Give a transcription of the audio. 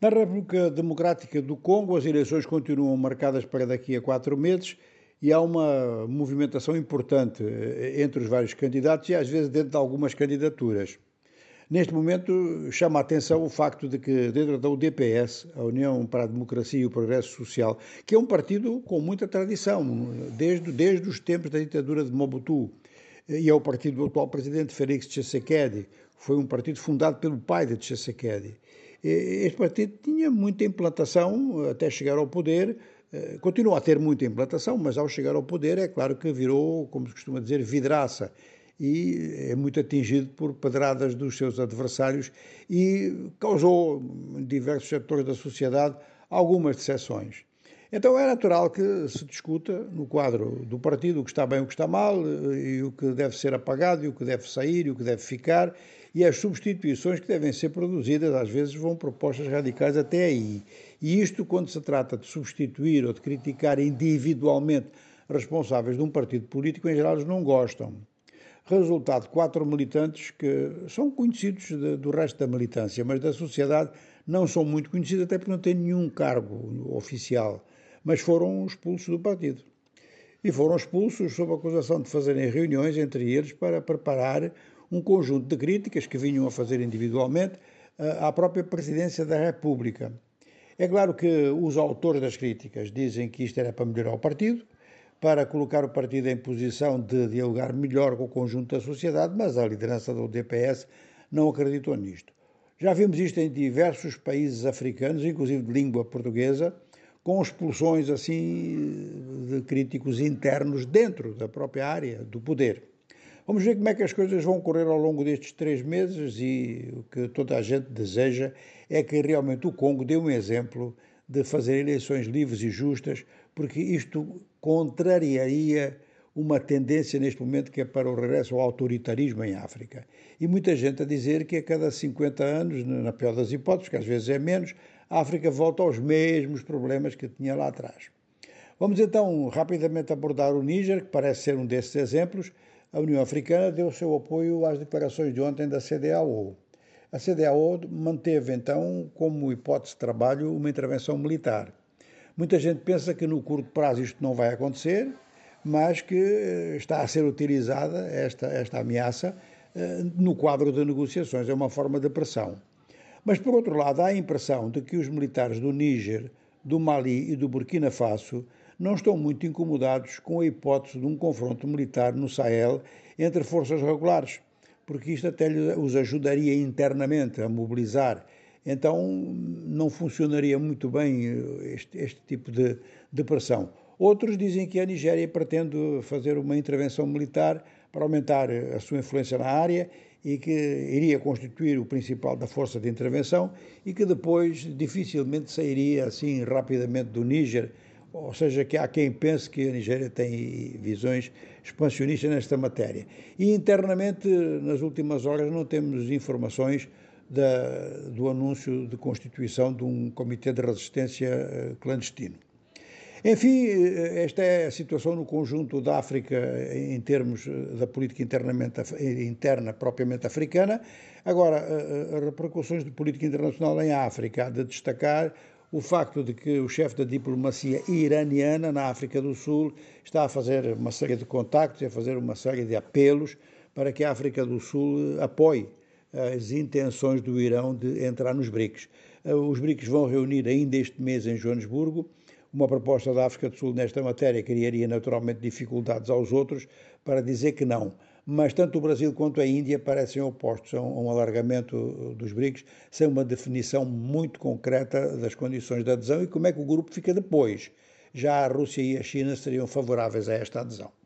Na República Democrática do Congo, as eleições continuam marcadas para daqui a quatro meses e há uma movimentação importante eh, entre os vários candidatos e às vezes dentro de algumas candidaturas. Neste momento, chama a atenção o facto de que, dentro da UDPS, a União para a Democracia e o Progresso Social, que é um partido com muita tradição, desde, desde os tempos da ditadura de Mobutu, e é o partido do atual presidente Félix Tshisekedi, foi um partido fundado pelo pai de Tshisekedi. Este partido tinha muita implantação até chegar ao poder, eh, continua a ter muita implantação, mas ao chegar ao poder é claro que virou, como se costuma dizer, vidraça e é muito atingido por pedradas dos seus adversários e causou em diversos setores da sociedade algumas decepções. Então é natural que se discuta no quadro do partido o que está bem, o que está mal, eh, e o que deve ser apagado, e o que deve sair, e o que deve ficar, e as substituições que devem ser produzidas, às vezes vão propostas radicais até aí. E isto, quando se trata de substituir ou de criticar individualmente responsáveis de um partido político, em geral eles não gostam. Resultado, quatro militantes que são conhecidos de, do resto da militância, mas da sociedade não são muito conhecidos, até porque não têm nenhum cargo oficial mas foram expulsos do partido. E foram expulsos sob a acusação de fazerem reuniões entre eles para preparar um conjunto de críticas que vinham a fazer individualmente eh, à própria presidência da República. É claro que os autores das críticas dizem que isto era para melhorar o partido, para colocar o partido em posição de dialogar melhor com o conjunto da sociedade, mas a liderança do DPS não acreditou nisto. Já vimos isto em diversos países africanos, inclusive de língua portuguesa, com expulsões assim de críticos internos dentro da própria área do poder. Vamos ver como é que as coisas vão correr ao longo destes três meses e o que toda a gente deseja é que realmente o Congo dê um exemplo de fazer eleições livres e justas, porque isto contrariaria uma tendência neste momento que é para o regresso ao autoritarismo em África. E muita gente a dizer que a cada 50 anos, na pior das hipóteses, que às vezes é menos, a África volta aos mesmos problemas que tinha lá atrás. Vamos então rapidamente abordar o Níger, que parece ser um desses exemplos. A União Africana deu seu apoio às declarações de ontem da CDAO. A CDAO manteve então como hipótese de trabalho uma intervenção militar. Muita gente pensa que no curto prazo isto não vai acontecer, mas que eh, está a ser utilizada esta, esta ameaça eh, no quadro de negociações. É uma forma de pressão. Mas, por outro lado, há a impressão de que os militares do Níger, do Mali e do Burkina Faso não estão muito incomodados com a hipótese de um confronto militar no Sahel entre forças regulares, porque isto até os ajudaria internamente a mobilizar. Então, não funcionaria muito bem eh, este, este tipo de, de pressão. Outros dizem que a Nigéria pretende fazer uma intervenção militar para aumentar a sua influência na área e que iria constituir o principal da força de intervenção e que depois dificilmente sairia assim rapidamente do Níger, ou seja, que há quem pense que a Nigéria tem visões expansionistas nesta matéria. E internamente, nas últimas horas, não temos informações da, do anúncio de constituição de um comitê de resistência eh, clandestino. Enfim, eh, esta é a situação no conjunto da África em termos eh, da política interna propriamente africana. Agora, eh, repercussões de política internacional em África, há de destacar o facto de que o chefe da diplomacia iraniana na África do Sul está a fazer uma série de contactos, a fazer uma série de apelos para que a África do Sul apoie as intenções do Irão de entrar nos BRICS. Os BRICS vão reunir ainda este mês em Joanesburgo uma proposta da África do Sul nesta matéria criaria naturalmente dificuldades aos outros para dizer que não. Mas tanto o Brasil quanto a Índia parecem opostos a um alargamento dos BRICS, sem uma definição muito concreta das condições de adesão e como é que o grupo fica depois. Já a Rússia e a China seriam favoráveis a esta adesão.